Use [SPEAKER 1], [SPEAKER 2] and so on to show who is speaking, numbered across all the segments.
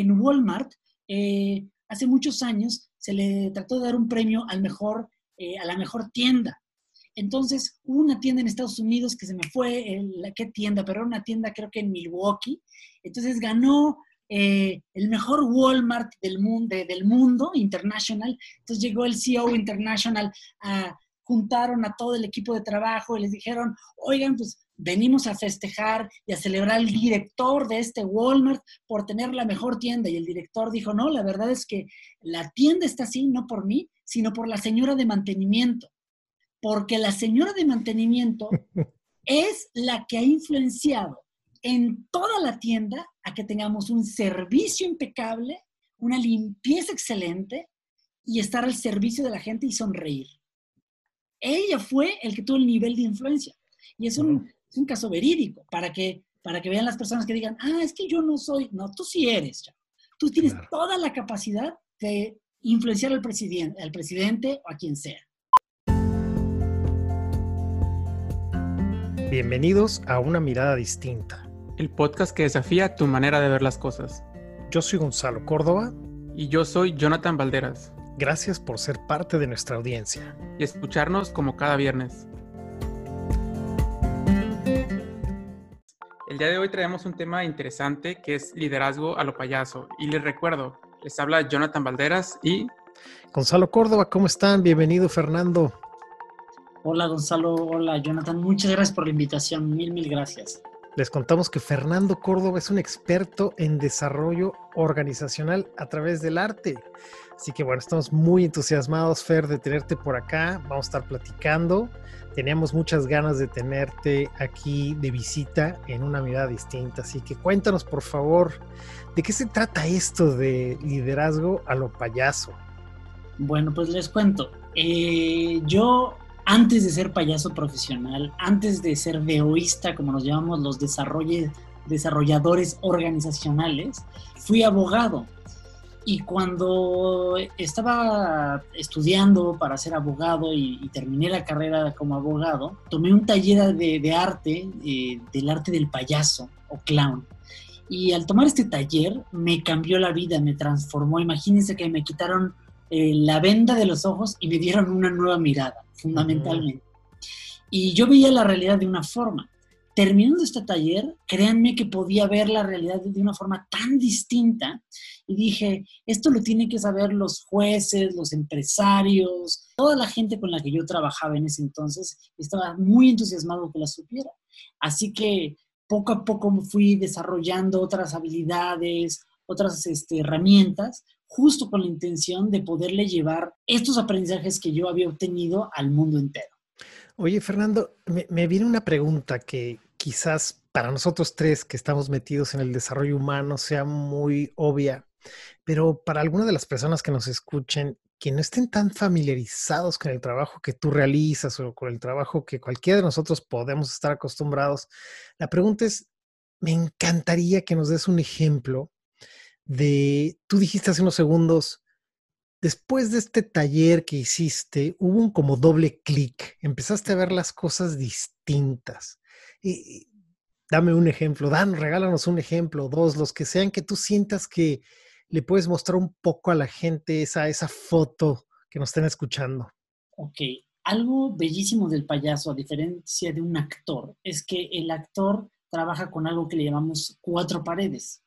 [SPEAKER 1] en Walmart, eh, hace muchos años, se le trató de dar un premio al mejor, a la mejor tienda. Entonces, una tienda en Estados Unidos que se me fue, la, ¿qué tienda? Pero era una tienda creo que en Milwaukee. Entonces ganó el mejor Walmart del mundo, international. Entonces llegó el CEO international a juntaron a todo el equipo de trabajo y les dijeron, oigan, pues venimos a festejar y a celebrar al director de este Walmart por tener la mejor tienda. Y el director dijo, no, la verdad es que la tienda está así, no por mí, sino por la señora de mantenimiento. Porque la señora de mantenimiento es la que ha influenciado en toda la tienda a que tengamos un servicio impecable, una limpieza excelente y estar al servicio de la gente y sonreír ella fue el que tuvo el nivel de influencia. Y es un, caso verídico para que, para que vean las personas que digan, ah, es que yo no soy, no, tú sí eres, ya. Tú tienes toda la capacidad de influenciar al presidente, al presidente o a quien sea.
[SPEAKER 2] Bienvenidos a Una Mirada Distinta.
[SPEAKER 3] El podcast que desafía tu manera de ver las cosas.
[SPEAKER 2] Yo soy Gonzalo Córdoba.
[SPEAKER 3] Y yo soy Jonathan Valderas.
[SPEAKER 2] Gracias por ser parte de nuestra audiencia.
[SPEAKER 3] Y escucharnos como cada viernes. El día de hoy traemos un tema interesante que es liderazgo a lo payaso. Y les recuerdo, les habla Jonathan Valderas y...
[SPEAKER 2] Gonzalo Córdoba, ¿cómo están? Bienvenido, Fernando.
[SPEAKER 1] Hola, Gonzalo. Hola, Jonathan. Muchas gracias por la invitación. Mil, mil gracias.
[SPEAKER 2] Les contamos que Fernando Córdoba es un experto en desarrollo organizacional a través del arte. Así que bueno, estamos muy entusiasmados, Fer, de tenerte por acá. Vamos a estar platicando. Teníamos muchas ganas de tenerte aquí de visita en una mirada distinta. Así que cuéntanos, por favor, ¿de qué se trata esto de liderazgo a lo payaso?
[SPEAKER 1] Bueno, pues les cuento. Eh, yo, antes de ser payaso profesional, antes de ser veoísta, como nos llamamos los desarrolladores organizacionales, fui abogado y cuando estaba estudiando para ser abogado y, terminé la carrera como abogado, tomé un taller de, arte, eh, del arte del payaso o clown. Y al tomar este taller me cambió la vida, me transformó. Imagínense que me quitaron eh, la venda de los ojos y me dieron una nueva mirada, fundamentalmente. Y yo veía la realidad de una forma terminando este taller, créanme que podía ver la realidad de una forma tan distinta y dije, esto lo tienen que saber los jueces, los empresarios, toda la gente con la que yo trabajaba en ese entonces, estaba muy entusiasmado que la supiera. Así que poco a poco fui desarrollando otras habilidades, otras este, herramientas, justo con la intención de poderle llevar estos aprendizajes que yo había obtenido al mundo entero.
[SPEAKER 2] Oye, Fernando, me, viene una pregunta que, quizás para nosotros tres que estamos metidos en el desarrollo humano sea muy obvia, pero para algunas de las personas que nos escuchen, que no estén tan familiarizados con el trabajo que tú realizas o con el trabajo que cualquiera de nosotros podemos estar acostumbrados, la pregunta es, me encantaría que nos des un ejemplo de, tú dijiste hace unos segundos, después de este taller que hiciste, hubo un como doble clic, empezaste a ver las cosas distintas. Y, dame un ejemplo, Dan, regálanos un ejemplo, dos, los que sean que tú sientas que le puedes mostrar un poco a la gente esa, esa foto que nos estén escuchando.
[SPEAKER 1] Ok, algo bellísimo del payaso, a diferencia de un actor, es que el actor trabaja con algo que le llamamos cuatro paredes.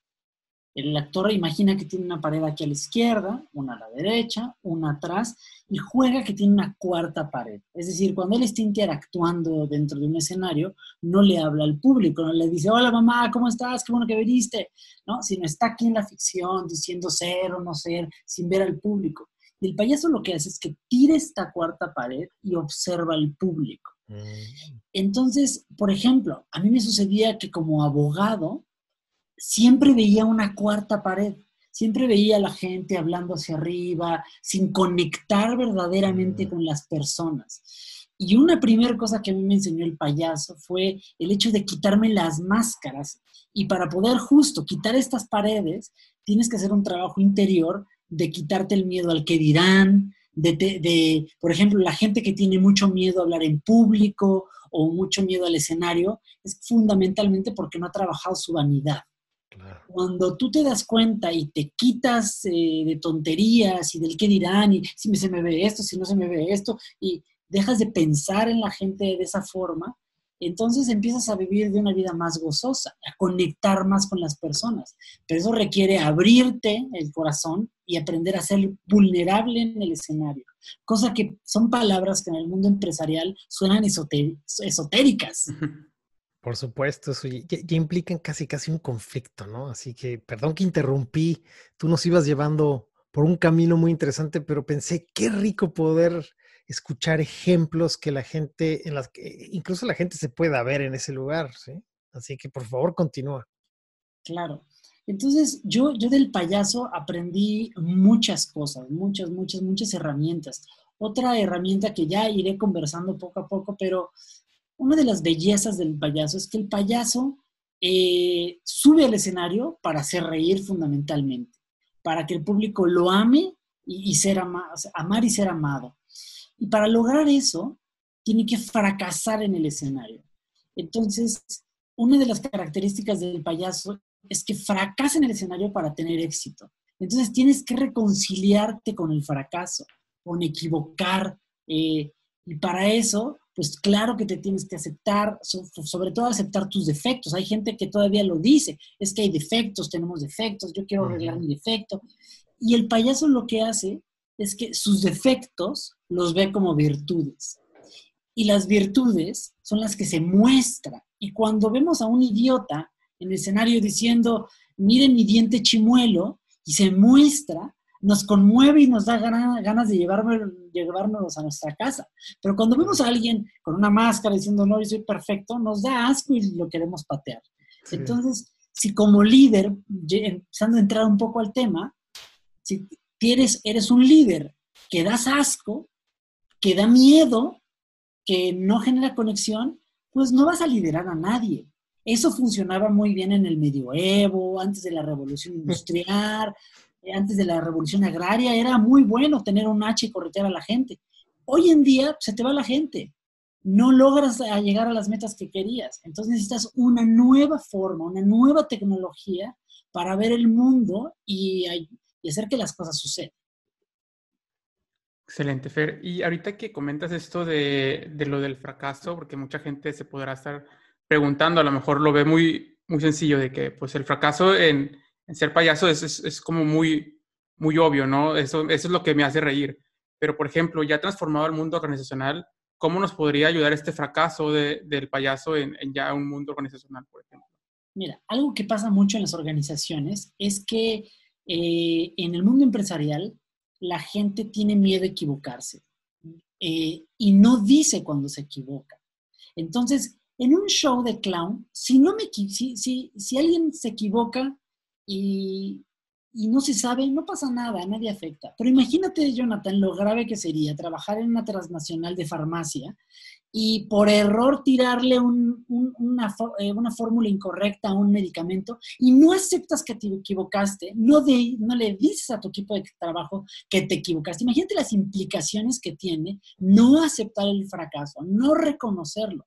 [SPEAKER 1] El actor imagina que tiene una pared aquí a la izquierda, una a la derecha, una atrás, y juega que tiene una cuarta pared. Es decir, cuando él está interactuando dentro de un escenario, no le habla al público, no le dice, hola mamá, ¿cómo estás? Qué bueno que viniste, ¿no? Sino está aquí en la ficción diciendo ser o no ser, sin ver al público. Y el payaso lo que hace es que tira esta cuarta pared y observa al público. Mm. Entonces, por ejemplo, a mí me sucedía que como abogado, siempre veía una cuarta pared, siempre veía a la gente hablando hacia arriba, sin conectar verdaderamente mm. con las personas. Y una primera cosa que a mí me enseñó el payaso fue el hecho de quitarme las máscaras. Y para poder justo quitar estas paredes, tienes que hacer un trabajo interior de quitarte el miedo al que dirán, de, de, por ejemplo, la gente que tiene mucho miedo a hablar en público o mucho miedo al escenario, es fundamentalmente porque no ha trabajado su vanidad Cuando tú te das cuenta y te quitas eh, de tonterías y del qué dirán y si se me ve esto, si no se me ve esto, y dejas de pensar en la gente de esa forma, entonces empiezas a vivir de una vida más gozosa, a conectar más con las personas. Pero eso requiere abrirte el corazón y aprender a ser vulnerable en el escenario. Cosa que son palabras que en el mundo empresarial suenan esotéricas.
[SPEAKER 2] Por supuesto, eso ya, implican casi casi un conflicto, ¿no? Así que, perdón que interrumpí, tú nos ibas llevando por un camino muy interesante, pero pensé, qué rico poder escuchar ejemplos que la gente, en las que incluso la gente se pueda ver en ese lugar, ¿sí? Así que por favor continúa.
[SPEAKER 1] Claro. Entonces, yo, yo del payaso aprendí muchas cosas, muchas, muchas, muchas herramientas. Otra herramienta que ya iré conversando poco a poco, pero una de las bellezas del payaso es que el payaso eh, sube al escenario para hacer reír fundamentalmente, para que el público lo ame y, ser amar y ser amado. Y para lograr eso, tiene que fracasar en el escenario. Entonces, una de las características del payaso es que fracasa en el escenario para tener éxito. Entonces, tienes que reconciliarte con el fracaso, con equivocar. Eh, y para eso, pues claro que te tienes que aceptar, sobre todo aceptar tus defectos. Hay gente que todavía lo dice, es que hay defectos, tenemos defectos, yo quiero arreglar mi defecto. Y el payaso lo que hace es que sus defectos los ve como virtudes. Y las virtudes son las que se muestran. Y cuando vemos a un idiota en el escenario diciendo, miren mi diente chimuelo, y se muestra, nos conmueve y nos da ganas de llevárnoslos a nuestra casa. Pero cuando vemos a alguien con una máscara diciendo, no, yo soy perfecto, nos da asco y lo queremos patear. Entonces, si como líder, empezando a entrar un poco al tema, si eres, eres un líder que das asco, que da miedo, que no genera conexión, pues no vas a liderar a nadie. Eso funcionaba muy bien en el medioevo, antes de la revolución industrial, antes de la revolución agraria, era muy bueno tener un hacha y corretear a la gente. Hoy en día se te va la gente, no logras llegar a las metas que querías. Entonces necesitas una nueva forma, una nueva tecnología para ver el mundo y, y hacer que las cosas sucedan.
[SPEAKER 3] Excelente, Fer. Y ahorita que comentas esto de, de, lo del fracaso, porque mucha gente se podrá estar preguntando, a lo mejor lo ve muy, muy sencillo, de que pues el fracaso en, ser payaso es, es, como muy, muy obvio, ¿no? Eso, eso es lo que me hace reír. Pero, por ejemplo, ya transformado el mundo organizacional, ¿cómo nos podría ayudar este fracaso del payaso en, ya un mundo organizacional, por ejemplo?
[SPEAKER 1] Mira, algo que pasa mucho en las organizaciones es que eh, en el mundo empresarial la gente tiene miedo a equivocarse eh, y no dice cuando se equivoca. Entonces, en un show de clown, si, no me, si, si, si alguien se equivoca, y, no se sabe, no pasa nada, nadie afecta. Pero imagínate, Jonathan, lo grave que sería trabajar en una transnacional de farmacia y por error tirarle una, eh, una, fórmula incorrecta a un medicamento y no aceptas que te equivocaste, no, de, no le dices a tu equipo de trabajo que te equivocaste. Imagínate las implicaciones que tiene no aceptar el fracaso, no reconocerlo.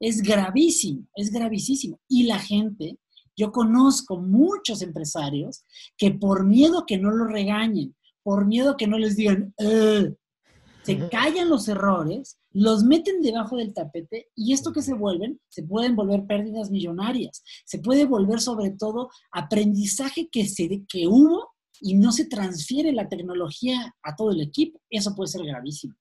[SPEAKER 1] Es gravísimo, es gravísimo. Y la gente yo conozco muchos empresarios que por miedo que no lo regañen, por miedo que no les digan, eh", se callan los errores, los meten debajo del tapete y esto que se vuelven, se pueden volver pérdidas millonarias, se puede volver sobre todo aprendizaje que, se, que hubo y no se transfiere la tecnología a todo el equipo. Eso puede ser gravísimo.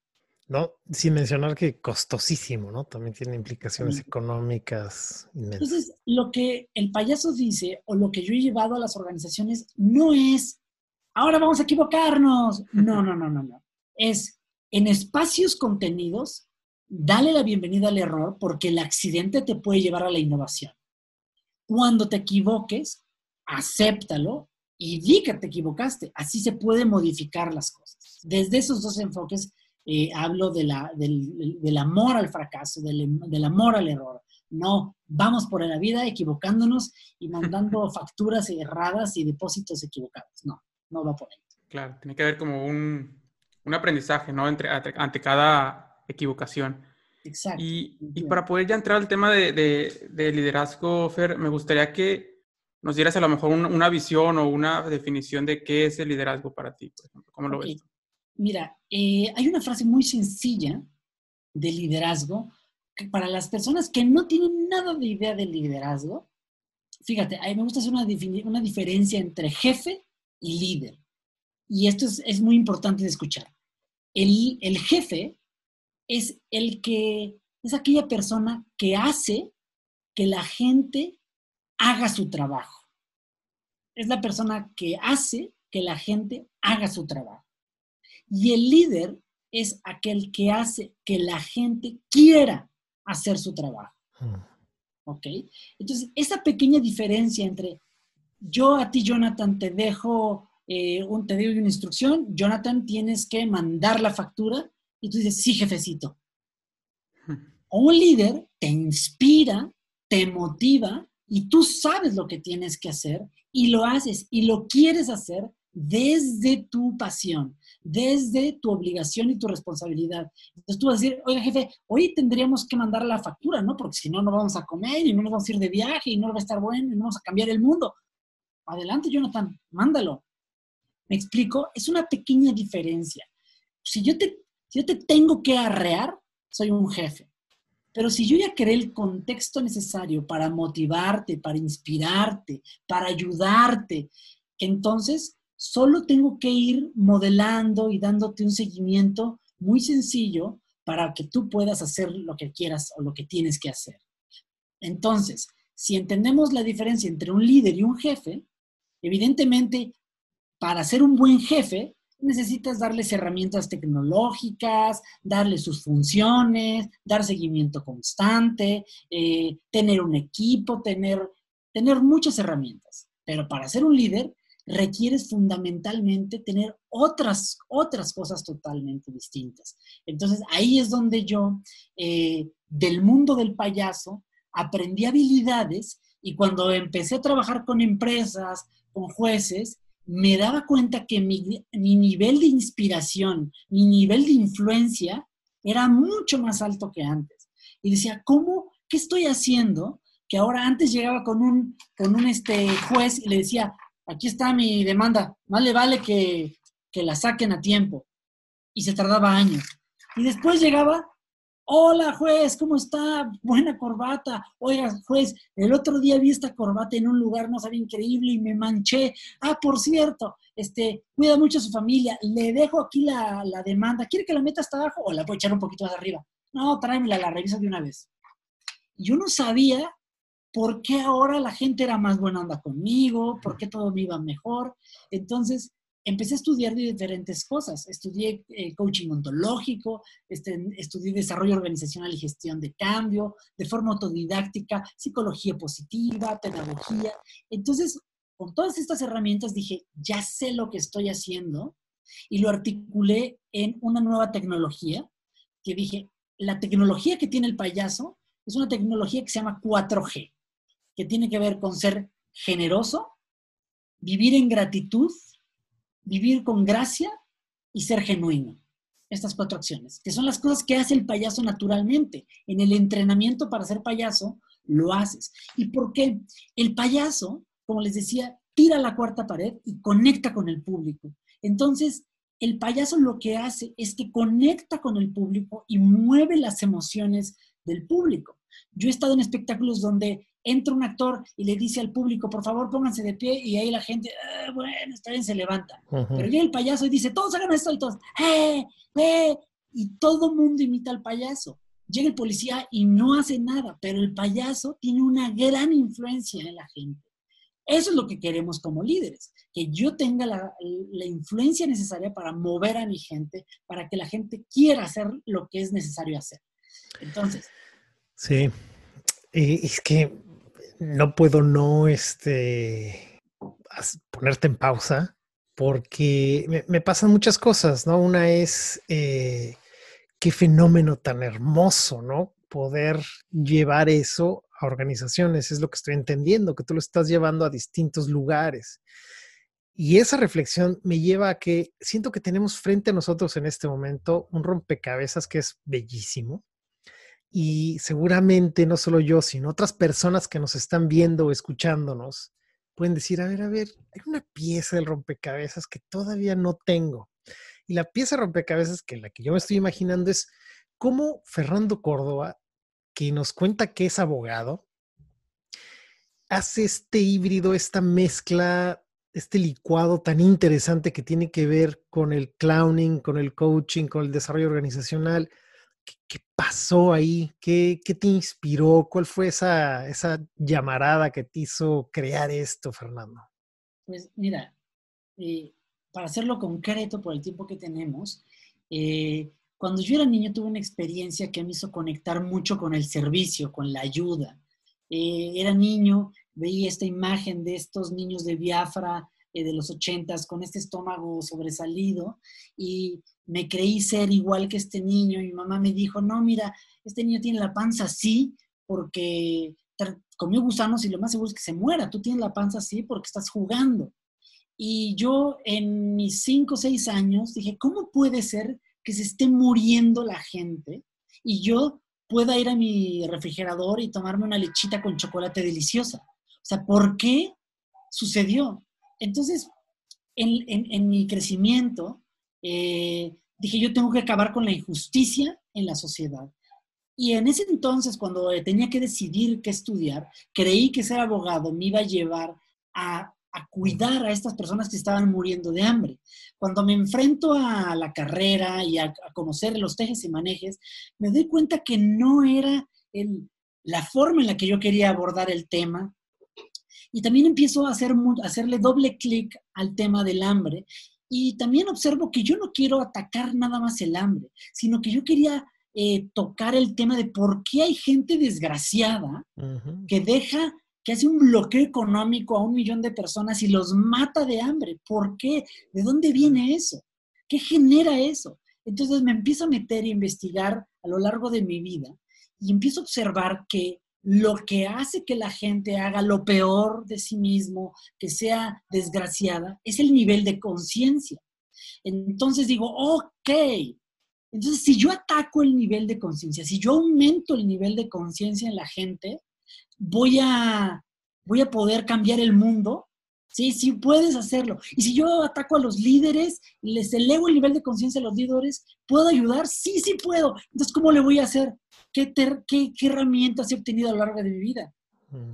[SPEAKER 2] No, sin mencionar que costosísimo, ¿no? También tiene implicaciones económicas
[SPEAKER 1] Entonces, lo que el payaso dice o lo que yo he llevado a las organizaciones no es, ahora vamos a equivocarnos. No, no, no, no, no. Es en espacios contenidos, dale la bienvenida al error porque el accidente te puede llevar a la innovación. Cuando te equivoques, acéptalo y di que te equivocaste. Así se pueden modificar las cosas. Desde esos dos enfoques eh, hablo de la, del, del, amor al fracaso, del, del, amor al error. No, vamos por la vida equivocándonos y mandando facturas erradas y depósitos equivocados. No, no va por ahí.
[SPEAKER 3] Claro, tiene que haber como un, un aprendizaje, ¿no? Entre, ante cada equivocación.
[SPEAKER 1] Exacto.
[SPEAKER 3] Y, y, para poder ya entrar al tema de, de, de, liderazgo, Fer, me gustaría que nos dieras a lo mejor una visión o una definición de qué es el liderazgo para ti, por ejemplo. ¿Cómo lo ves?
[SPEAKER 1] Mira, eh, hay una frase muy sencilla de liderazgo que para las personas que no tienen nada de idea de liderazgo, fíjate, a mí me gusta hacer una, una diferencia entre jefe y líder. Y esto es, es muy importante de escuchar. El, el jefe es el que es aquella persona que hace que la gente haga su trabajo. Es la persona que hace que la gente haga su trabajo. Y el líder es aquel que hace que la gente quiera hacer su trabajo. Hmm. ¿Ok? Entonces, esa pequeña diferencia entre yo a ti, Jonathan, te dejo, eh, un, te doy una instrucción, Jonathan, tienes que mandar la factura y tú dices, sí, jefecito. Hmm. O un líder te inspira, te motiva y tú sabes lo que tienes que hacer y lo haces y lo quieres hacer desde tu pasión, desde tu obligación y tu responsabilidad. Entonces tú vas a decir, oiga jefe, hoy tendríamos que mandar la factura, ¿no? Porque si no, no vamos a comer y no nos vamos a ir de viaje y no va a estar bueno y no vamos a cambiar el mundo. Adelante, Jonathan, mándalo. ¿Me explico? Es una pequeña diferencia. Si yo te, si yo te tengo que arrear, soy un jefe. Pero si yo ya creé el contexto necesario para motivarte, para inspirarte, para ayudarte, entonces Solo tengo que ir modelando y dándote un seguimiento muy sencillo para que tú puedas hacer lo que quieras o lo que tienes que hacer. Entonces, si entendemos la diferencia entre un líder y un jefe, evidentemente, para ser un buen jefe, necesitas darles herramientas tecnológicas, darle sus funciones, dar seguimiento constante, eh, tener un equipo, tener, tener muchas herramientas. Pero para ser un líder, requieres fundamentalmente tener otras, otras cosas totalmente distintas. Entonces ahí es donde yo, eh, del mundo del payaso, aprendí habilidades y cuando empecé a trabajar con empresas, con jueces, me daba cuenta que mi, mi nivel de inspiración, mi nivel de influencia era mucho más alto que antes. Y decía, ¿cómo? ¿Qué estoy haciendo? Que ahora antes llegaba con un, con un este, juez y le decía, aquí está mi demanda, más le vale que, la saquen a tiempo. Y se tardaba años. Y después llegaba, hola juez, ¿cómo está? Buena corbata. Oiga, juez, el otro día vi esta corbata en un lugar, no sabía, increíble y me manché. Ah, por cierto, este, cuida mucho a su familia. Le dejo aquí la, la demanda. ¿Quiere que la meta hasta abajo o la puedo echar un poquito más arriba? No, tráemela, la revisa de una vez. Yo no sabía por qué ahora la gente era más buena onda conmigo, por qué todo me iba mejor. Entonces, empecé a estudiar diferentes cosas. Estudié eh, coaching ontológico, este, estudié desarrollo organizacional y gestión de cambio, de forma autodidáctica, psicología positiva, pedagogía. Entonces, con todas estas herramientas dije, ya sé lo que estoy haciendo y lo articulé en una nueva tecnología que dije, la tecnología que tiene el payaso es una tecnología que se llama 4G que tiene que ver con ser generoso, vivir en gratitud, vivir con gracia y ser genuino. Estas cuatro acciones, que son las cosas que hace el payaso naturalmente. En el entrenamiento para ser payaso, lo haces. ¿Y por qué? El payaso, como les decía, tira la cuarta pared y conecta con el público. Entonces, el payaso lo que hace es que conecta con el público y mueve las emociones del público. Yo he estado en espectáculos donde entra un actor y le dice al público, por favor, pónganse de pie, y ahí la gente, ah, bueno, está bien, se levanta. Pero llega el payaso y dice, todos hagan esto y todos, ¡eh! ¡eh! Y todo mundo imita al payaso. Llega el policía y no hace nada, pero el payaso tiene una gran influencia en la gente. Eso es lo que queremos como líderes, que yo tenga la, la, influencia necesaria para mover a mi gente, para que la gente quiera hacer lo que es necesario hacer. Entonces.
[SPEAKER 2] Sí, es que no puedo no este, ponerte en pausa porque me, pasan muchas cosas, ¿no? Una es eh, qué fenómeno tan hermoso, ¿no? Poder llevar eso a organizaciones, es lo que estoy entendiendo, que tú lo estás llevando a distintos lugares. Y esa reflexión me lleva a que siento que tenemos frente a nosotros en este momento un rompecabezas que es bellísimo, y seguramente no solo yo, sino otras personas que nos están viendo o escuchándonos, pueden decir, a ver, a ver, hay una pieza del rompecabezas que todavía no tengo. Y la pieza de rompecabezas que la que yo me estoy imaginando es cómo Fernando Córdoba, que nos cuenta que es abogado, hace este híbrido, esta mezcla, este licuado tan interesante que tiene que ver con el clowning, con el coaching, con el desarrollo organizacional. ¿Qué, pasó ahí? ¿Qué, te inspiró? ¿Cuál fue esa, esa llamarada que te hizo crear esto, Fernando?
[SPEAKER 1] Pues mira, eh, para hacerlo concreto por el tiempo que tenemos, eh, cuando yo era niño tuve una experiencia que me hizo conectar mucho con el servicio, con la ayuda. Eh, era niño, veía esta imagen de estos niños de Biafra de los ochentas con este estómago sobresalido y me creí ser igual que este niño. Mi mamá me dijo, no, mira, este niño tiene la panza así porque comió gusanos y lo más seguro es que se muera. Tú tienes la panza así porque estás jugando. Y yo en mis cinco o seis años dije, ¿cómo puede ser que se esté muriendo la gente y yo pueda ir a mi refrigerador y tomarme una lechita con chocolate deliciosa? O sea, ¿por qué sucedió? Entonces, en, mi crecimiento, eh, dije, yo tengo que acabar con la injusticia en la sociedad. Y en ese entonces, cuando tenía que decidir qué estudiar, creí que ser abogado me iba a llevar a, cuidar a estas personas que estaban muriendo de hambre. Cuando me enfrento a la carrera y a, conocer los tejes y manejes, me doy cuenta que no era la forma en la que yo quería abordar el tema. Y también empiezo a, hacer, a hacerle doble clic al tema del hambre y también observo que yo no quiero atacar nada más el hambre, sino que yo quería eh, tocar el tema de por qué hay gente desgraciada que deja, que hace un bloqueo económico a un millón de personas y los mata de hambre. ¿Por qué? ¿De dónde viene eso? ¿Qué genera eso? Entonces me empiezo a meter e investigar a lo largo de mi vida y empiezo a observar que lo que hace que la gente haga lo peor de sí mismo, que sea desgraciada, es el nivel de conciencia. Entonces digo, ok, entonces si yo ataco el nivel de conciencia, si yo aumento el nivel de conciencia en la gente, voy a, voy a poder cambiar el mundo. Sí, sí puedes hacerlo. Y si yo ataco a los líderes les elevo el nivel de conciencia a los líderes, ¿puedo ayudar? Sí, sí puedo. Entonces, ¿cómo le voy a hacer? ¿qué, herramientas he obtenido a lo largo de mi vida?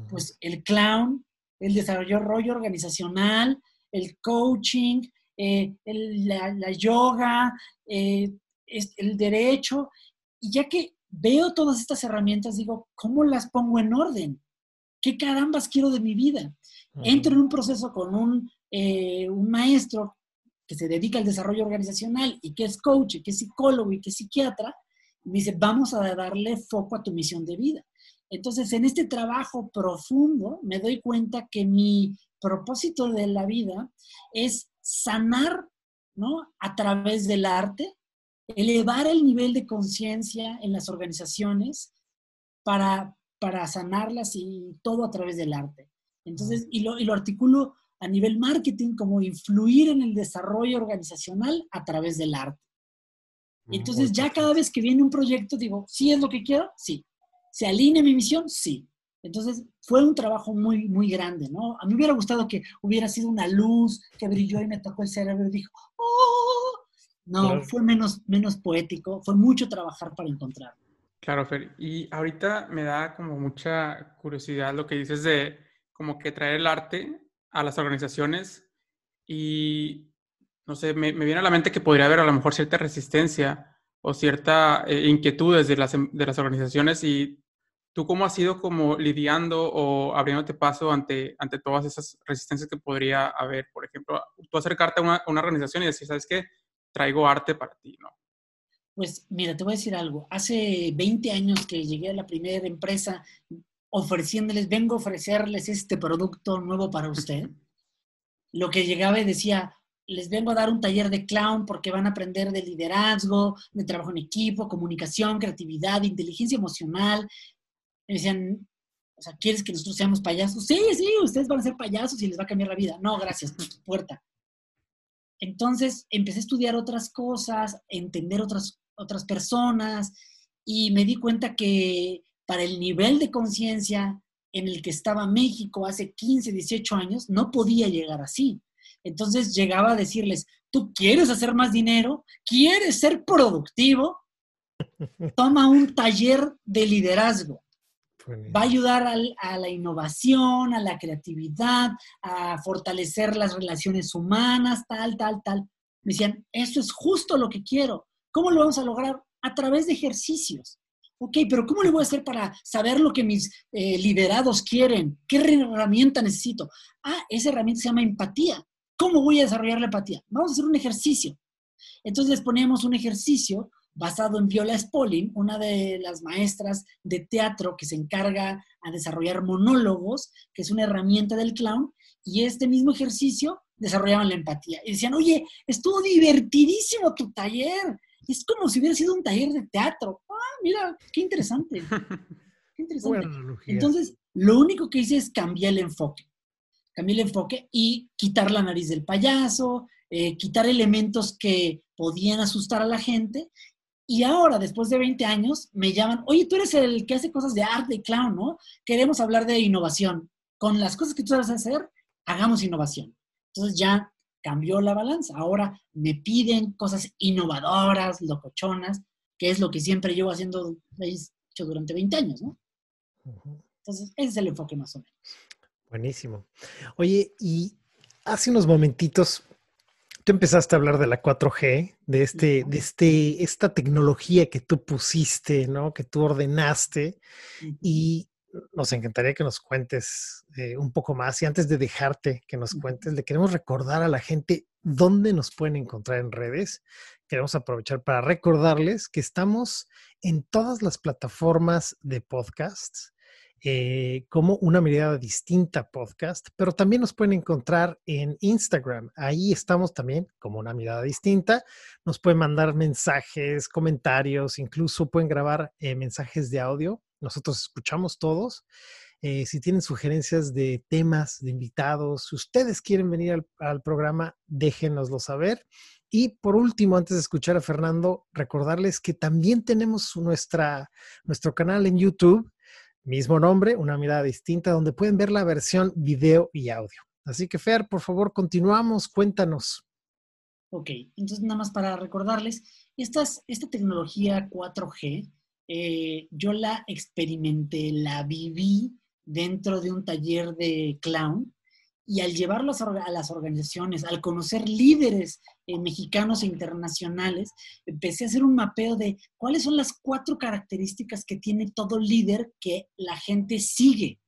[SPEAKER 1] Pues el clown, el desarrollo rollo organizacional, el coaching, eh, la, yoga, eh, el derecho. Y ya que veo todas estas herramientas, digo, ¿cómo las pongo en orden? ¿Qué carambas quiero de mi vida? Entro en un proceso con un, eh, un maestro que se dedica al desarrollo organizacional y que es coach, y que es psicólogo y que es psiquiatra, me dice, vamos a darle foco a tu misión de vida. Entonces, en este trabajo profundo, me doy cuenta que mi propósito de la vida es sanar, ¿no? A través del arte, elevar el nivel de conciencia en las organizaciones para, para sanarlas y todo a través del arte. Entonces, y lo, y lo articulo a nivel marketing como influir en el desarrollo organizacional a través del arte. Entonces ya cada vez que viene un proyecto digo, ¿sí es lo que quiero? Sí. ¿Se alinea mi misión? Sí. Entonces fue un trabajo muy, muy grande, ¿no? A mí me hubiera gustado que hubiera sido una luz que brilló y me tocó el cerebro y dijo, ¡oh! No, fue menos, menos poético, fue mucho trabajar para encontrarlo.
[SPEAKER 3] Claro, Fer. Y ahorita me da como mucha curiosidad lo que dices de como que traer el arte a las organizaciones y no sé, me, viene a la mente que podría haber a lo mejor cierta resistencia o cierta eh, inquietudes de las, de las organizaciones y tú cómo has ido como lidiando o abriéndote paso ante, ante todas esas resistencias que podría haber. Por ejemplo, tú acercarte a una, una organización y decir, ¿sabes qué? Traigo arte para ti, ¿no?
[SPEAKER 1] Pues mira, te voy a decir algo. Hace 20 años que llegué a la primera empresa ofreciéndoles, vengo a ofrecerles este producto nuevo para usted. Lo que llegaba y decía, les vengo a dar un taller de clown porque van a aprender de liderazgo, de trabajo en equipo, comunicación, creatividad, inteligencia emocional. Me decían, ¿quieres que nosotros seamos payasos? Sí, sí, ustedes van a ser payasos y les va a cambiar la vida. No, gracias, puerta. Entonces empecé a estudiar otras cosas, entender otras, otras personas y me di cuenta que para el nivel de conciencia en el que estaba México hace 15, 18 años, no podía llegar así. Entonces llegaba a decirles, tú quieres hacer más dinero, quieres ser productivo, toma un taller de liderazgo. Va a ayudar a la innovación, a la creatividad, a fortalecer las relaciones humanas, tal, tal, tal. Me decían, eso es justo lo que quiero. ¿Cómo lo vamos a lograr? A través de ejercicios. Ok, pero ¿cómo le voy a hacer para saber lo que mis eh, liderados quieren? ¿Qué herramienta necesito? Ah, esa herramienta se llama empatía. ¿Cómo voy a desarrollar la empatía? Vamos a hacer un ejercicio. Entonces les poníamos un ejercicio basado en Viola Spolin, una de las maestras de teatro que se encarga a desarrollar monólogos, que es una herramienta del clown, y este mismo ejercicio desarrollaban la empatía. Y decían, oye, estuvo divertidísimo tu taller. Es como si hubiera sido un taller de teatro. Ah, mira, qué interesante. Qué interesante. Entonces, lo único que hice es cambiar el enfoque cambiar el enfoque y quitar la nariz del payaso, eh, quitar elementos que podían asustar a la gente. Y ahora, después de 20 años, me llaman, oye, tú eres el que hace cosas de arte y clown, ¿no? Queremos hablar de innovación. Con las cosas que tú sabes hacer, hagamos innovación. Entonces ya cambió la balanza. Ahora me piden cosas innovadoras, locochonas, que es lo que siempre llevo haciendo hecho durante 20 años, ¿no? Entonces, ese es el enfoque más o menos.
[SPEAKER 2] Buenísimo. Oye, y hace unos momentitos tú empezaste a hablar de la 4G, de este, de este, esta tecnología que tú pusiste, ¿no? Que tú ordenaste. Y nos encantaría que nos cuentes eh, un poco más. Y antes de dejarte que nos cuentes, le queremos recordar a la gente dónde nos pueden encontrar en redes. Queremos aprovechar para recordarles que estamos en todas las plataformas de podcasts. Eh, como una mirada distinta podcast, pero también nos pueden encontrar en Instagram. Ahí estamos también como una mirada distinta. Nos pueden mandar mensajes, comentarios, incluso pueden grabar eh, mensajes de audio. Nosotros escuchamos todos. Eh, si tienen sugerencias de temas, de invitados, si ustedes quieren venir al, programa, déjenoslo saber. Y por último, antes de escuchar a Fernando, recordarles que también tenemos nuestra, nuestro canal en YouTube Mismo nombre, una mirada distinta, donde pueden ver la versión video y audio. Así que, Fer, por favor, continuamos, cuéntanos.
[SPEAKER 1] Ok, entonces nada más para recordarles, esta tecnología 4G, eh, yo la experimenté, la viví dentro de un taller de clown y al llevarlos a las organizaciones, al conocer líderes eh, mexicanos e internacionales, empecé a hacer un mapeo de cuáles son las cuatro características que tiene todo líder que la gente sigue.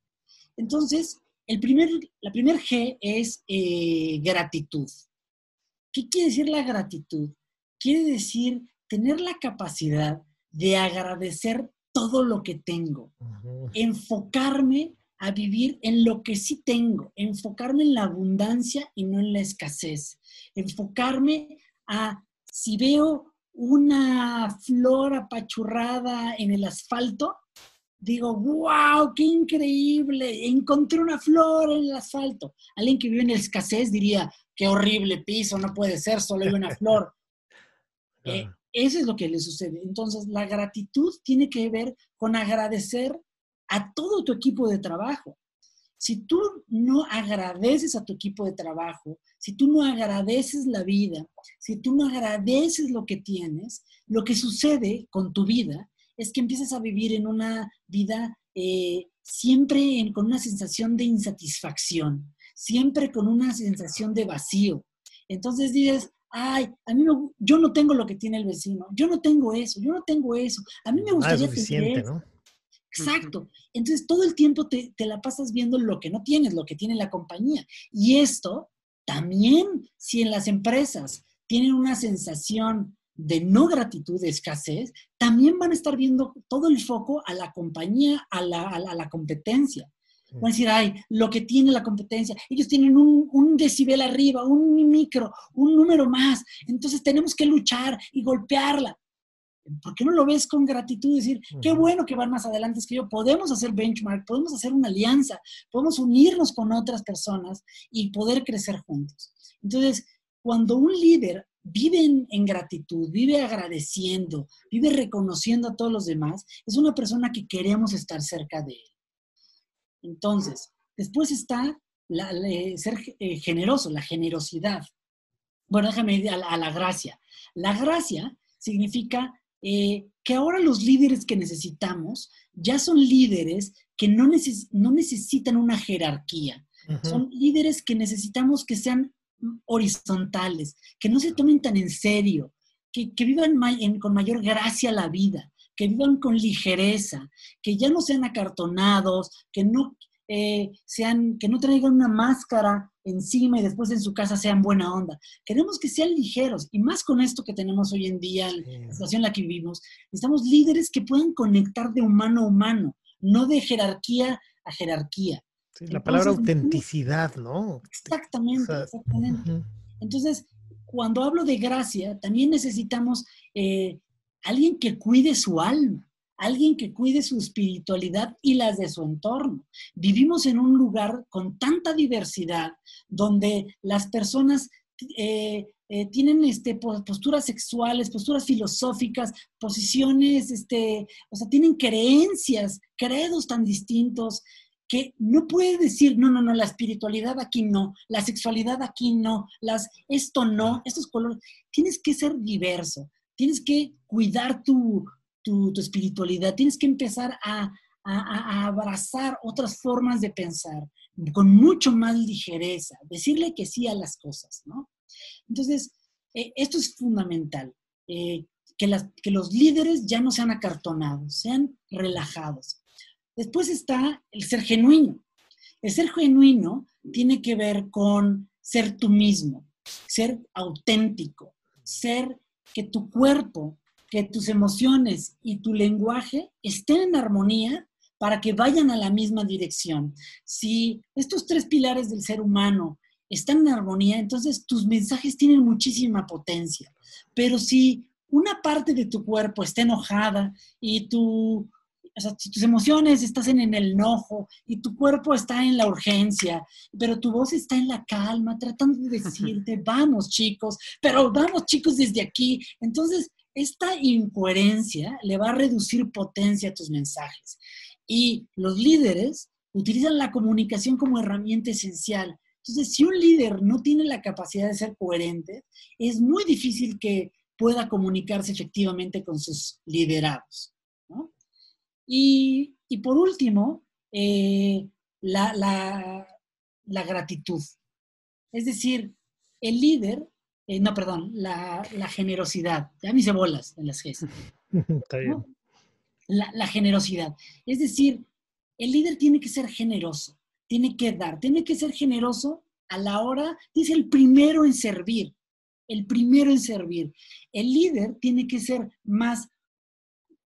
[SPEAKER 1] Entonces, el primer, la primer G es eh, gratitud. ¿Qué quiere decir la gratitud? Quiere decir tener la capacidad de agradecer todo lo que tengo, enfocarme a vivir en lo que sí tengo, enfocarme en la abundancia y no en la escasez, enfocarme a si veo una flor apachurrada en el asfalto, digo, wow, qué increíble, encontré una flor en el asfalto. Alguien que vive en la escasez diría, qué horrible piso, no puede ser, solo hay una flor. Eh, eso es lo que le sucede. Entonces, la gratitud tiene que ver con agradecer a todo tu equipo de trabajo. Si tú no agradeces a tu equipo de trabajo, si tú no agradeces la vida, si tú no agradeces lo que tienes, lo que sucede con tu vida es que empiezas a vivir en una vida eh, siempre con una sensación de insatisfacción, siempre con una sensación de vacío. Entonces dices, ay, a mí yo no tengo lo que tiene el vecino, yo no tengo eso, yo no tengo eso, a mí me gustaría tener ¿no? Exacto. Entonces, todo el tiempo te, la pasas viendo lo que no tienes, lo que tiene la compañía. Y esto también, si en las empresas tienen una sensación de no gratitud, de escasez, también van a estar viendo todo el foco a la compañía, a la, a la, competencia. Van a decir, ay, lo que tiene la competencia, ellos tienen un, un, decibel arriba, un micro, un número más, entonces tenemos que luchar y golpearla. ¿por qué no lo ves con gratitud? Decir, qué bueno que van más adelante que yo, podemos hacer benchmark, podemos hacer una alianza, podemos unirnos con otras personas y poder crecer juntos. Entonces, cuando un líder vive en, gratitud, vive agradeciendo, vive reconociendo a todos los demás, es una persona que queremos estar cerca de él. Entonces, después está ser eh, generoso, la generosidad. Bueno, déjame ir a, la gracia. La gracia significa eh, que ahora los líderes que necesitamos ya son líderes que no, no necesitan una jerarquía. Son líderes que necesitamos que sean horizontales, que no se tomen tan en serio, que, vivan con mayor gracia la vida, que vivan con ligereza, que ya no sean acartonados, que no, eh, sean, que no traigan una máscara encima y después en su casa sean buena onda. Queremos que sean ligeros y más con esto que tenemos hoy en día, la situación en la que vivimos, necesitamos líderes que puedan conectar de humano a humano, no de jerarquía a jerarquía.
[SPEAKER 2] la palabra autenticidad, ¿no?
[SPEAKER 1] Exactamente, exactamente. Entonces, cuando hablo de gracia, también necesitamos eh, alguien que cuide su alma, alguien que cuide su espiritualidad y las de su entorno. Vivimos en un lugar con tanta diversidad donde las personas eh, eh, tienen este, posturas sexuales, posturas filosóficas, posiciones, este, o sea, tienen creencias, credos tan distintos, que no puede decir, no, no, no, la espiritualidad aquí no, la sexualidad aquí no, las, esto no, estos colores. Tienes que ser diverso, tienes que cuidar tu, tu, espiritualidad, tienes que empezar a, a, abrazar otras formas de pensar con mucho más ligereza, decirle que sí a las cosas, ¿no? Entonces, eh, esto es fundamental, eh, que, las, que los líderes ya no sean acartonados, sean relajados. Después está el ser genuino. El ser genuino tiene que ver con ser tú mismo, ser auténtico, ser que tu cuerpo, que tus emociones y tu lenguaje estén en armonía para que vayan a la misma dirección. Si estos tres pilares del ser humano están en armonía, entonces tus mensajes tienen muchísima potencia. Pero si una parte de tu cuerpo está enojada y tu o sea, si tus emociones estás en, el enojo y tu cuerpo está en la urgencia, pero tu voz está en la calma, tratando de decirte, vamos chicos, pero vamos chicos desde aquí. Entonces, esta incoherencia le va a reducir potencia a tus mensajes. Y los líderes utilizan la comunicación como herramienta esencial. Entonces, si un líder no tiene la capacidad de ser coherente, es muy difícil que pueda comunicarse efectivamente con sus liderados. Y, por último, eh, la, gratitud. Es decir, el líder, eh, no, perdón, la, generosidad. Ya me hice bolas en las gestas. Está bien. La, generosidad. Es decir, el líder tiene que ser generoso, tiene que dar, tiene que ser generoso a la hora, dice el primero en servir, el primero en servir. El líder tiene que ser más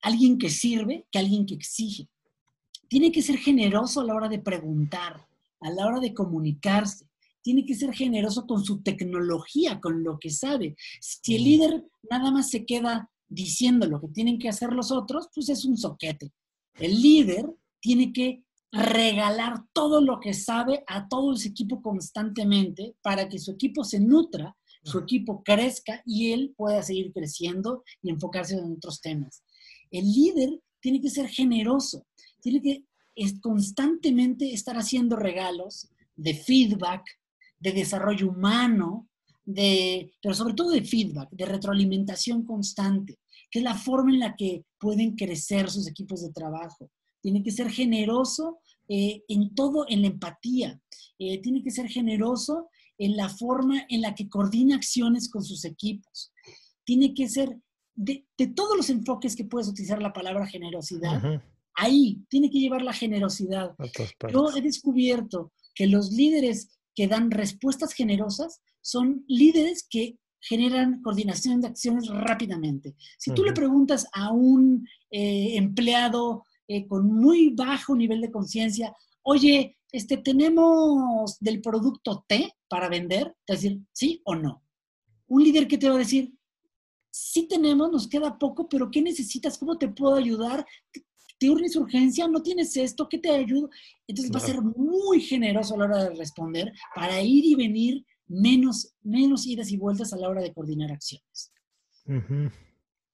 [SPEAKER 1] alguien que sirve que alguien que exige. Tiene que ser generoso a la hora de preguntar, a la hora de comunicarse. Tiene que ser generoso con su tecnología, con lo que sabe. Si el líder nada más se queda diciendo lo que tienen que hacer los otros, pues es un soquete. El líder tiene que regalar todo lo que sabe a todo su equipo constantemente para que su equipo se nutra, su equipo crezca y él pueda seguir creciendo y enfocarse en otros temas. El líder tiene que ser generoso, tiene que constantemente estar haciendo regalos de feedback, de desarrollo humano, de, pero sobre todo de feedback, de retroalimentación constante, que es la forma en la que pueden crecer sus equipos de trabajo. Tiene que ser generoso eh, en todo, en la empatía. Eh, tiene que ser generoso en la forma en la que coordina acciones con sus equipos. Tiene que ser de, todos los enfoques que puedes utilizar la palabra generosidad, ahí tiene que llevar la generosidad. Yo he descubierto que los líderes que dan respuestas generosas son líderes que generan coordinación de acciones rápidamente. Si tú le preguntas a un eh, empleado eh, con muy bajo nivel de conciencia, oye, este, tenemos del producto T para vender, te va a decir sí o no. Un líder que te va a decir, sí tenemos, nos queda poco, pero ¿qué necesitas? ¿Cómo te puedo ayudar? ¿Tienes urgencia? ¿No tienes esto? ¿Qué te ayudo? Entonces va a ser muy generoso a la hora de responder para ir y venir menos, menos idas y vueltas a la hora de coordinar acciones.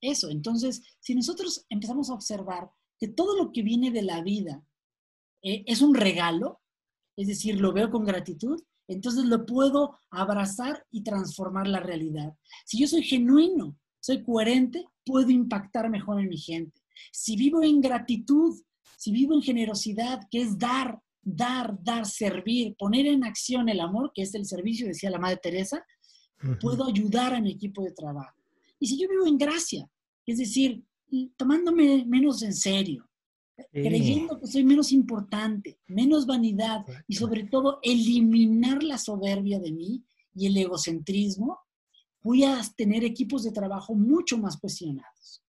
[SPEAKER 1] Eso, entonces, si nosotros empezamos a observar que todo lo que viene de la vida eh, es un regalo, es decir, lo veo con gratitud, entonces lo puedo abrazar y transformar la realidad. Si yo soy genuino, soy coherente, puedo impactar mejor en mi gente. Si vivo en gratitud, si vivo en generosidad, que es dar, dar, dar, servir, poner en acción el amor, que es el servicio, decía la Madre Teresa, puedo ayudar a mi equipo de trabajo. Y si yo vivo en gracia, es decir, tomándome menos en serio, creyendo que soy menos importante, menos vanidad y sobre todo eliminar la soberbia de mí y el egocentrismo, voy a tener equipos de trabajo mucho más cuestionados.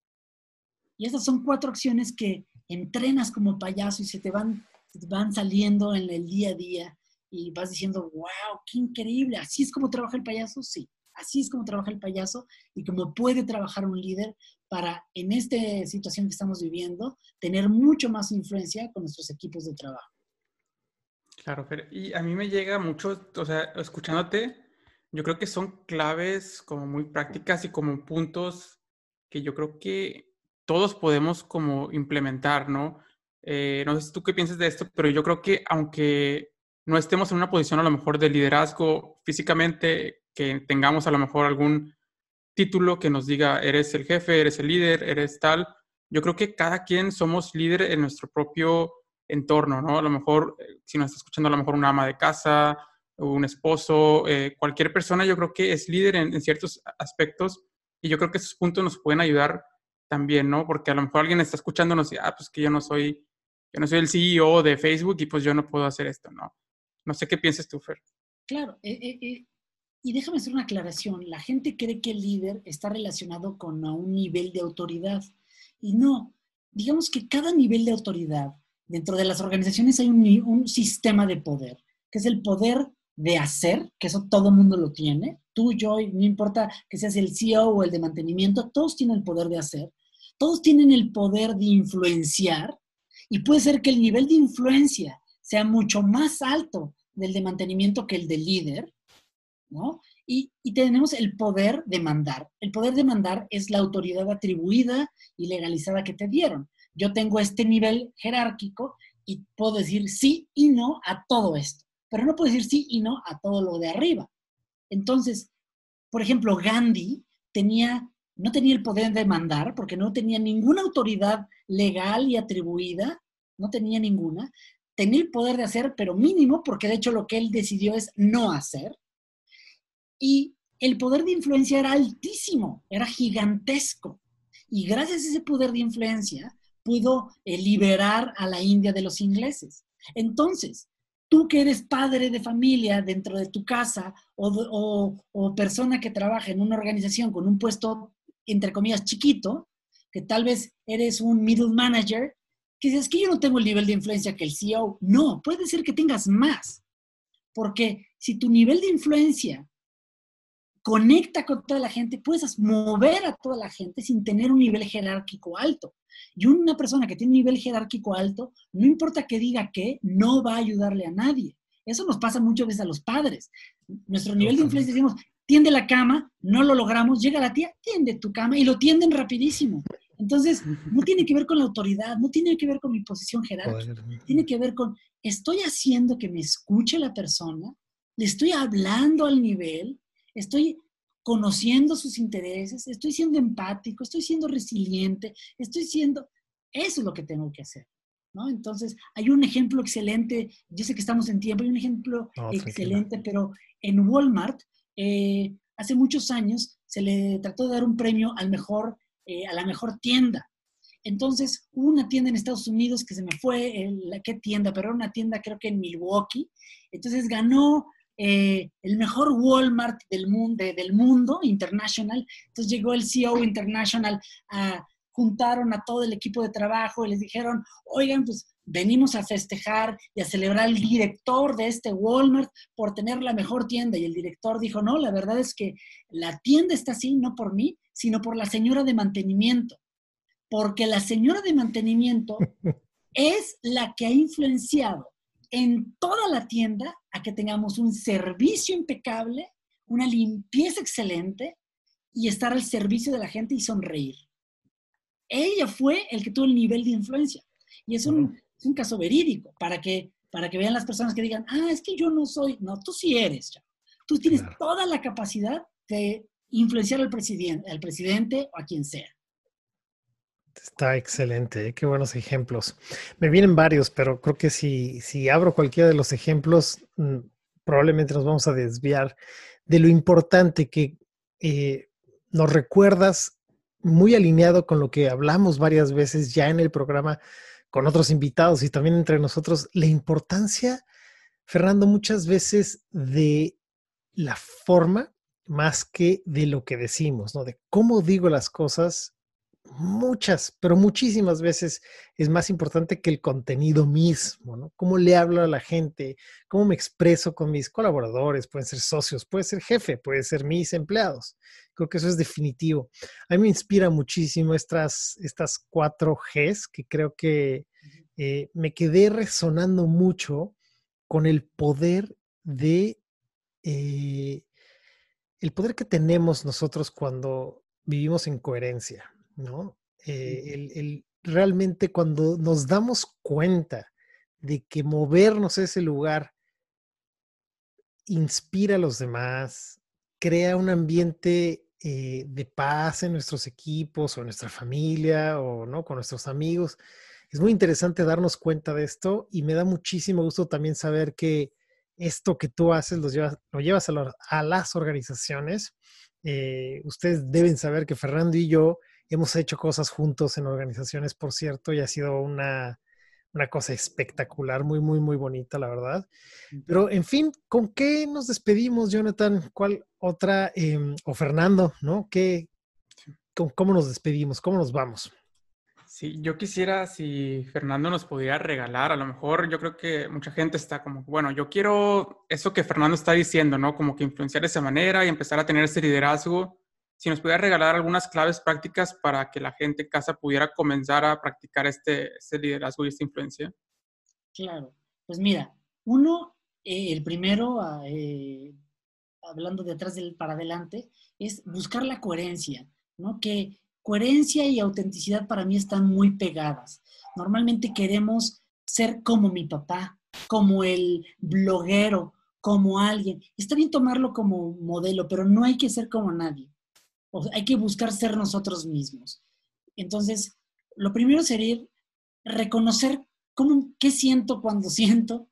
[SPEAKER 1] Y estas son cuatro acciones que entrenas como payaso y se te van, se van saliendo en el día a día y vas diciendo, wow, qué increíble, así es como trabaja el payaso, sí. Así es como trabaja el payaso y como puede trabajar un líder para, en esta situación que estamos viviendo, tener mucho más influencia con nuestros equipos de trabajo.
[SPEAKER 3] Claro, pero y a mí me llega mucho, o sea, escuchándote, yo creo que son claves como muy prácticas y como puntos que yo creo que todos podemos como implementar, ¿no? Eh, no sé tú qué piensas de esto, pero yo creo que aunque no estemos en una posición a lo mejor de liderazgo físicamente, que tengamos a lo mejor algún título que nos diga, eres el jefe, eres el líder, eres tal. Yo creo que cada quien somos líder en nuestro propio entorno, ¿no? A lo mejor, eh, si nos está escuchando a lo mejor una ama de casa, un esposo, eh, cualquier persona yo creo que es líder en, ciertos aspectos y yo creo que esos puntos nos pueden ayudar también, ¿no? Porque a lo mejor alguien está escuchándonos y, ah, pues que yo no soy, yo no soy el CEO de Facebook y pues yo no puedo hacer esto, ¿no? No sé qué piensas tú, Fer.
[SPEAKER 1] Claro, eh, eh, y déjame hacer una aclaración. La gente cree que el líder está relacionado con un nivel de autoridad. Y no, digamos que cada nivel de autoridad, dentro de las organizaciones hay un sistema de poder, que es el poder de hacer, que eso todo mundo lo tiene. Tú, yo, no importa que seas el CEO o el de mantenimiento, todos tienen el poder de hacer. Todos tienen el poder de influenciar. Y puede ser que el nivel de influencia sea mucho más alto del de mantenimiento que el de líder, ¿no? Y, tenemos el poder de mandar. El poder de mandar es la autoridad atribuida y legalizada que te dieron. Yo tengo este nivel jerárquico y puedo decir sí y no a todo esto, pero no puedo decir sí y no a todo lo de arriba. Entonces, por ejemplo, Gandhi tenía, no tenía el poder de mandar porque no tenía ninguna autoridad legal y atribuida, no tenía ninguna, tenía el poder de hacer, pero mínimo, porque de hecho lo que él decidió es no hacer. Y el poder de influencia era altísimo, era gigantesco. Y gracias a ese poder de influencia pudo eh, liberar a la India de los ingleses. Entonces, tú que eres padre de familia dentro de tu casa o, o, persona que trabaja en una organización con un puesto, entre comillas, chiquito, que tal vez eres un middle manager, que dices que yo no tengo el nivel de influencia que el CEO. No, puede ser que tengas más. Porque si tu nivel de influencia conecta con toda la gente, puedes mover a toda la gente sin tener un nivel jerárquico alto. Y una persona que tiene un nivel jerárquico alto, no importa que diga qué, no va a ayudarle a nadie. Eso nos pasa muchas veces a los padres. Nuestro nivel de influencia decimos, tiende la cama, no lo logramos, llega la tía, tiende tu cama y lo tienden rapidísimo. Entonces, no tiene que ver con la autoridad, no tiene que ver con mi posición jerárquica, tiene que ver con, estoy haciendo que me escuche la persona, le estoy hablando al nivel, estoy conociendo sus intereses, estoy siendo empático, estoy siendo resiliente, estoy siendo, eso es lo que tengo que hacer. ¿no? Entonces, hay un ejemplo excelente, yo sé que estamos en tiempo, hay un ejemplo excelente, pero en Walmart, eh, hace muchos años, se le trató de dar un premio al mejor eh, a la mejor tienda. Entonces, hubo una tienda en Estados Unidos que se me fue, la, ¿qué tienda? Pero era una tienda creo que en Milwaukee. Entonces ganó eh, el mejor Walmart del mundo, del mundo international. Entonces llegó el CEO international, a, juntaron a todo el equipo de trabajo y les dijeron, oigan, pues venimos a festejar y a celebrar al director de este Walmart por tener la mejor tienda. Y el director dijo, no, la verdad es que la tienda está así, no por mí, sino por la señora de mantenimiento. Porque la señora de mantenimiento es la que ha influenciado en toda la tienda a que tengamos un servicio impecable, una limpieza excelente y estar al servicio de la gente y sonreír. Ella fue el que tuvo el nivel de influencia. Y es un, Es un caso verídico para que, para que vean las personas que digan, ah, es que yo no soy. No, tú sí eres, chavo. Tú tienes toda la capacidad de influenciar al presidente, al presidente o a quien sea.
[SPEAKER 2] Está excelente, ¿eh? qué buenos ejemplos. Me vienen varios, pero creo que si, si abro cualquiera de los ejemplos, mm, probablemente nos vamos a desviar de lo importante que eh, nos recuerdas muy alineado con lo que hablamos varias veces ya en el programa con otros invitados y también entre nosotros, la importancia, Fernando, muchas veces de la forma más que de lo que decimos, ¿no? De cómo digo las cosas muchas, pero muchísimas veces es más importante que el contenido mismo, ¿no? Cómo le hablo a la gente, cómo me expreso con mis colaboradores, pueden ser socios, puede ser jefe, puede ser mis empleados. Creo que eso es definitivo. A mí me inspira muchísimo estas, estas cuatro Gs que creo que eh, me quedé resonando mucho con el poder de... Eh, el poder que tenemos nosotros cuando vivimos en coherencia, ¿no? Eh, el, realmente cuando nos damos cuenta de que movernos a ese lugar inspira a los demás, crea un ambiente eh, de paz en nuestros equipos o en nuestra familia o ¿no? con nuestros amigos. Es muy interesante darnos cuenta de esto y me da muchísimo gusto también saber que esto que tú haces lo llevas, lo llevas a, las organizaciones. Eh, ustedes deben saber que Fernando y yo Hemos hecho cosas juntos en organizaciones, por cierto, y ha sido una, cosa espectacular, muy, muy, muy bonita, la verdad. Pero, en fin, ¿con qué nos despedimos, Jonathan? ¿Cuál otra, em, o Fernando, ¿no? ¿Qué, ¿Cómo nos despedimos? ¿Cómo nos vamos?
[SPEAKER 3] Sí, yo quisiera si Fernando nos pudiera regalar, a lo mejor yo creo que mucha gente está como, bueno, yo quiero eso que Fernando está diciendo, ¿no? Como que influenciar de esa manera y empezar a tener ese liderazgo si nos pudiera regalar algunas claves prácticas para que la gente en casa pudiera comenzar a practicar este, este liderazgo y esta influencia.
[SPEAKER 1] Claro, pues mira, uno, eh, el primero, ah, eh, hablando de atrás para adelante, es buscar la coherencia, ¿no? Que coherencia y autenticidad para mí están muy pegadas. Normalmente queremos ser como mi papá, como el bloguero, como alguien. Está bien tomarlo como modelo, pero no hay que ser como nadie hay que buscar ser nosotros mismos. Entonces, lo primero sería reconocer cómo, qué siento cuando siento,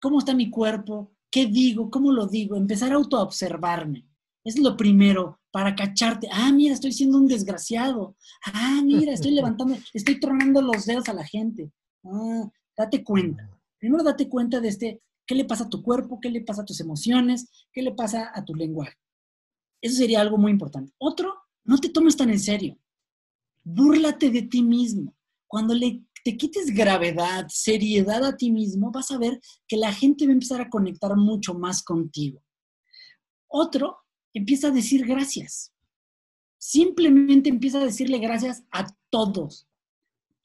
[SPEAKER 1] cómo está mi cuerpo, qué digo, cómo lo digo, empezar a autoobservarme. Es lo primero para cacharte. Ah, mira, estoy siendo un desgraciado. Ah, mira, estoy levantando, estoy tronando los dedos a la gente. Ah, date cuenta. Primero date cuenta de este, qué le pasa a tu cuerpo, qué le pasa a tus emociones, qué le pasa a tu lenguaje. Eso sería algo muy importante. Otro, no te tomes tan en serio. Búrlate de ti mismo. Cuando le, te quites gravedad, seriedad a ti mismo, vas a ver que la gente va a empezar a conectar mucho más contigo. Otro, empieza a decir gracias. Simplemente empieza a decirle gracias a todos.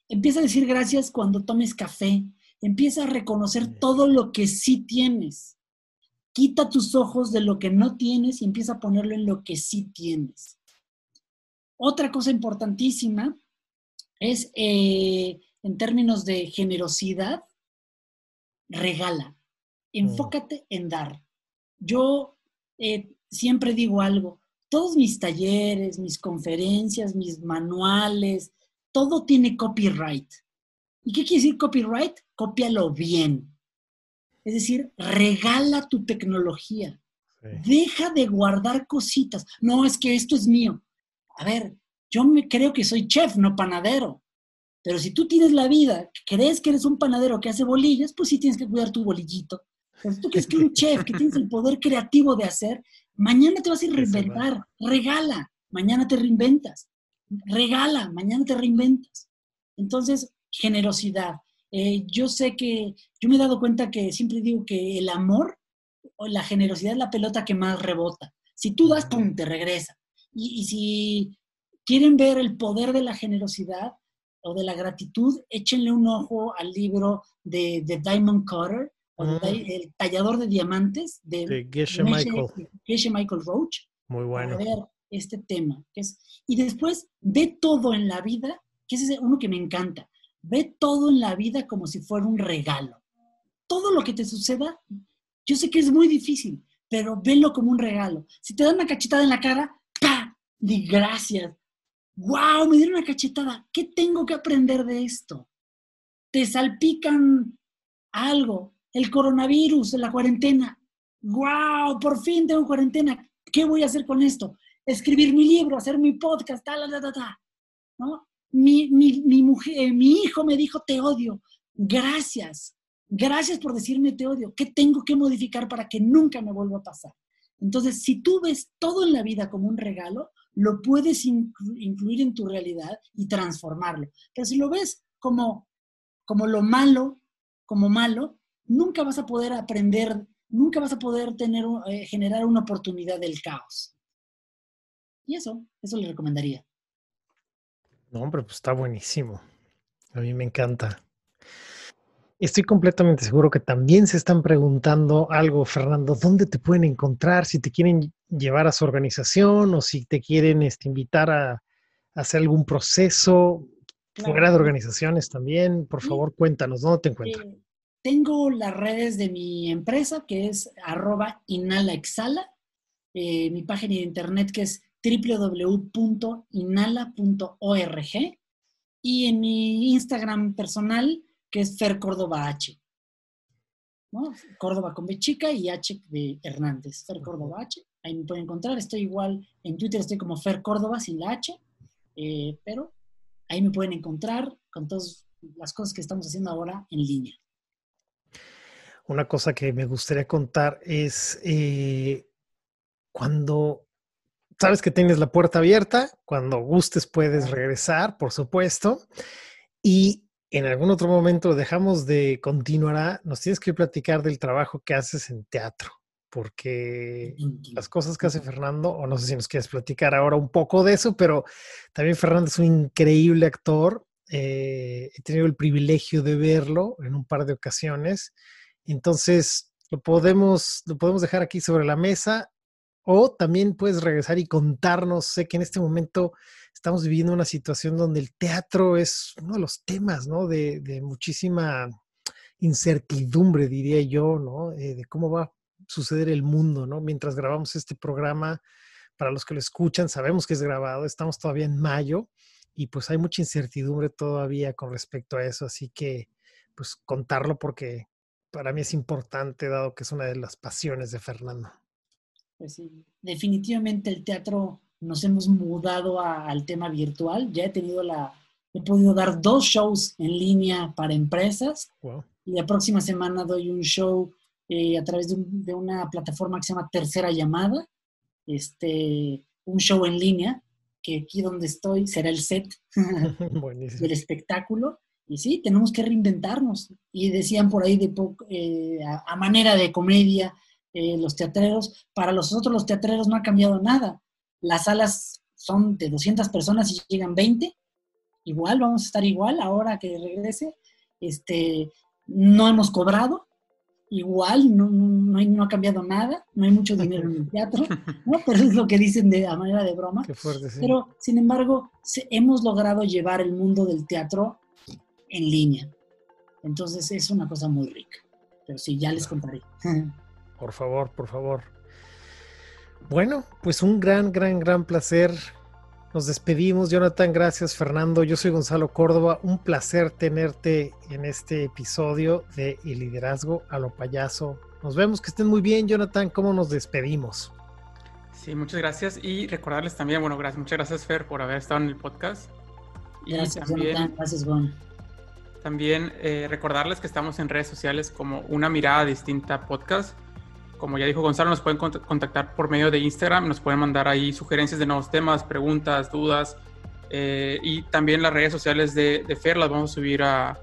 [SPEAKER 1] Empieza a decir gracias cuando tomes café. Empieza a reconocer todo lo que sí tienes. Quita tus ojos de lo que no tienes y empieza a ponerlo en lo que sí tienes. Otra cosa importantísima es, eh, en términos de generosidad, regala. Enfócate en dar. Yo eh, siempre digo algo, todos mis talleres, mis conferencias, mis manuales, todo tiene copyright. ¿Y qué quiere decir copyright? Cópialo bien. Es decir, regala tu tecnología. Deja de guardar cositas. No, es que esto es mío. A ver, yo me creo que soy chef, no panadero. Pero si tú tienes la vida, crees que eres un panadero que hace bolillas, pues sí tienes que cuidar tu bolillito. Pero si tú crees que un chef, que tienes el poder creativo de hacer, mañana te vas a ir a reinventar. Regala, mañana te reinventas. Regala, mañana te reinventas. Entonces, generosidad. Eh, yo sé que, yo me he dado cuenta que siempre digo que el amor o la generosidad es la pelota que más rebota. Si tú das, ¡pum!, te regresa. Y, si quieren ver el poder de la generosidad o de la gratitud, échenle un ojo al libro de, de Diamond Cutter, o mm. el tallador de diamantes, de,
[SPEAKER 2] Geshe Michael.
[SPEAKER 1] Michael Roach.
[SPEAKER 2] Muy bueno.
[SPEAKER 1] Para ver este tema. Que es, y después, ve todo en la vida, que ese es uno que me encanta Ve todo en la vida como si fuera un regalo. Todo lo que te suceda, yo sé que es muy difícil, pero velo como un regalo. Si te dan una cachetada en la cara, ¡pa! Di gracias. ¡Wow! Me dieron una cachetada. ¿Qué tengo que aprender de esto? Te salpican algo. El coronavirus, la cuarentena. ¡Wow! Por fin tengo cuarentena. ¿Qué voy a hacer con esto? Escribir mi libro, hacer mi podcast, tal, tal, tal, tal. ¿No? Mi, mi, mujer, eh, mi hijo me dijo, te odio. Gracias. Gracias por decirme te odio. ¿Qué tengo que modificar para que nunca me vuelva a pasar? Entonces, si tú ves todo en la vida como un regalo, lo puedes incluir en tu realidad y transformarlo. Pero si lo ves como, como lo malo, como malo, nunca vas a poder aprender, nunca vas a poder tener, eh, generar una oportunidad del caos. Y eso, eso le recomendaría.
[SPEAKER 2] No, hombre, pues está buenísimo. A mí me encanta. Estoy completamente seguro que también se están preguntando algo, Fernando, ¿dónde te pueden encontrar? Si te quieren llevar a su organización o si te quieren este, invitar a, hacer algún proceso fuera de organizaciones también. Por favor, cuéntanos, ¿dónde te encuentran? Eh,
[SPEAKER 1] tengo las redes de mi empresa, que es arroba inhalaexhala, eh, mi página de internet que es www.inhala.org y en mi Instagram personal que es Fer Córdoba H. ¿no? Córdoba con B y H de Hernández. Fer Córdoba H. Ahí me pueden encontrar. Estoy igual en Twitter, estoy como Fer Córdoba sin la H. Eh, pero ahí me pueden encontrar con todas las cosas que estamos haciendo ahora en línea.
[SPEAKER 2] Una cosa que me gustaría contar es eh, cuando sabes que tienes la puerta abierta, cuando gustes puedes regresar, por supuesto. Y en algún otro momento dejamos de continuar, nos tienes que platicar del trabajo que haces en teatro, porque las cosas que hace Fernando, o no sé si nos quieres platicar ahora un poco de eso, pero también Fernando es un increíble actor. Eh, he tenido el privilegio de verlo en un par de ocasiones. Entonces, lo podemos, lo podemos dejar aquí sobre la mesa o también puedes regresar y contarnos. Sé que en este momento estamos viviendo una situación donde el teatro es uno de los temas, ¿no? De, muchísima incertidumbre, diría yo, ¿no? Eh, de cómo va a suceder el mundo, ¿no? Mientras grabamos este programa, para los que lo escuchan, sabemos que es grabado, estamos todavía en mayo y pues hay mucha incertidumbre todavía con respecto a eso, así que pues contarlo porque para mí es importante, dado que es una de las pasiones de Fernando.
[SPEAKER 1] Pues sí, definitivamente el teatro nos hemos mudado al tema virtual. Ya he tenido la, he podido dar dos shows en línea para empresas. Y la próxima semana doy un show eh, a través de, una plataforma que se llama Tercera Llamada. Este, un show en línea, que aquí donde estoy será el set del espectáculo. Y sí, tenemos que reinventarnos. Y decían por ahí de eh, a, manera de comedia, eh, los teatreros, para nosotros los teatreros no ha cambiado nada las salas son de 200 personas y llegan 20, igual, vamos a estar igual ahora que regrese. Este, no hemos cobrado, igual, no, no, no, ha cambiado nada, no hay mucho dinero en el teatro, ¿no? pero es lo que dicen de, a manera de broma. Pero, sin embargo, hemos logrado llevar el mundo del teatro en línea. Entonces es una cosa muy rica. Pero sí, ya les contaré.
[SPEAKER 2] Por favor, por favor. Bueno, pues un gran, gran, gran placer. Nos despedimos, Jonathan. Gracias, Fernando. Yo soy Gonzalo Córdoba. Un placer tenerte en este episodio de El liderazgo a lo payaso. Nos vemos, que estén muy bien, Jonathan. ¿Cómo nos despedimos?
[SPEAKER 3] Sí, muchas gracias. Y recordarles también, bueno, gracias, muchas gracias, Fer, por haber estado en el podcast.
[SPEAKER 1] Gracias, Jonathan. Gracias, Juan.
[SPEAKER 3] También eh, recordarles que estamos en redes sociales como Una Mirada Distinta Podcast como ya dijo Gonzalo, nos pueden contactar por medio de Instagram, nos pueden mandar ahí sugerencias de nuevos temas, preguntas, dudas. Eh, y también las redes sociales de, Fer las vamos a subir a,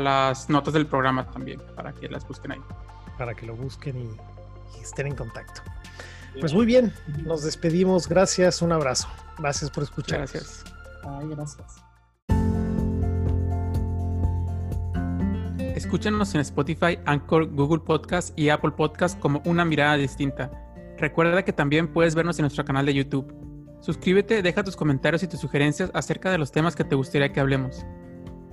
[SPEAKER 3] las notas del programa también, para que las busquen ahí.
[SPEAKER 2] Para que lo busquen y, y estén en contacto. Pues muy bien, nos despedimos. Gracias, un abrazo. Gracias por escuchar.
[SPEAKER 3] Gracias.
[SPEAKER 1] Ay, gracias.
[SPEAKER 3] Escúchanos en Spotify, Anchor, Google Podcast y Apple Podcast como una mirada distinta. Recuerda que también puedes vernos en nuestro canal de YouTube. Suscríbete, deja tus comentarios y tus sugerencias acerca de los temas que te gustaría que hablemos.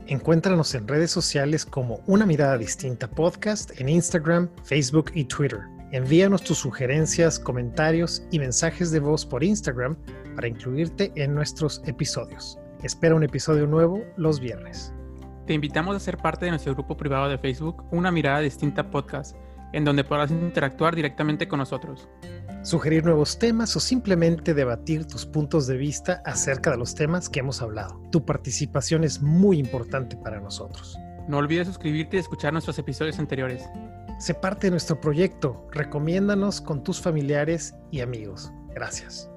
[SPEAKER 2] Encuéntranos en redes sociales como Una Mirada Distinta Podcast en Instagram, Facebook y Twitter. Envíanos tus sugerencias, comentarios y mensajes de voz por Instagram para incluirte en nuestros episodios. Espera un episodio nuevo los viernes.
[SPEAKER 3] Te invitamos a ser parte de nuestro grupo privado de Facebook, Una Mirada Distinta Podcast, en donde podrás interactuar directamente con nosotros.
[SPEAKER 2] Sugerir nuevos temas o simplemente debatir tus puntos de vista acerca de los temas que hemos hablado. Tu participación es muy importante para nosotros.
[SPEAKER 3] No olvides suscribirte y escuchar nuestros episodios anteriores.
[SPEAKER 2] Sé parte de nuestro proyecto. Recomiéndanos con tus familiares y amigos. Gracias.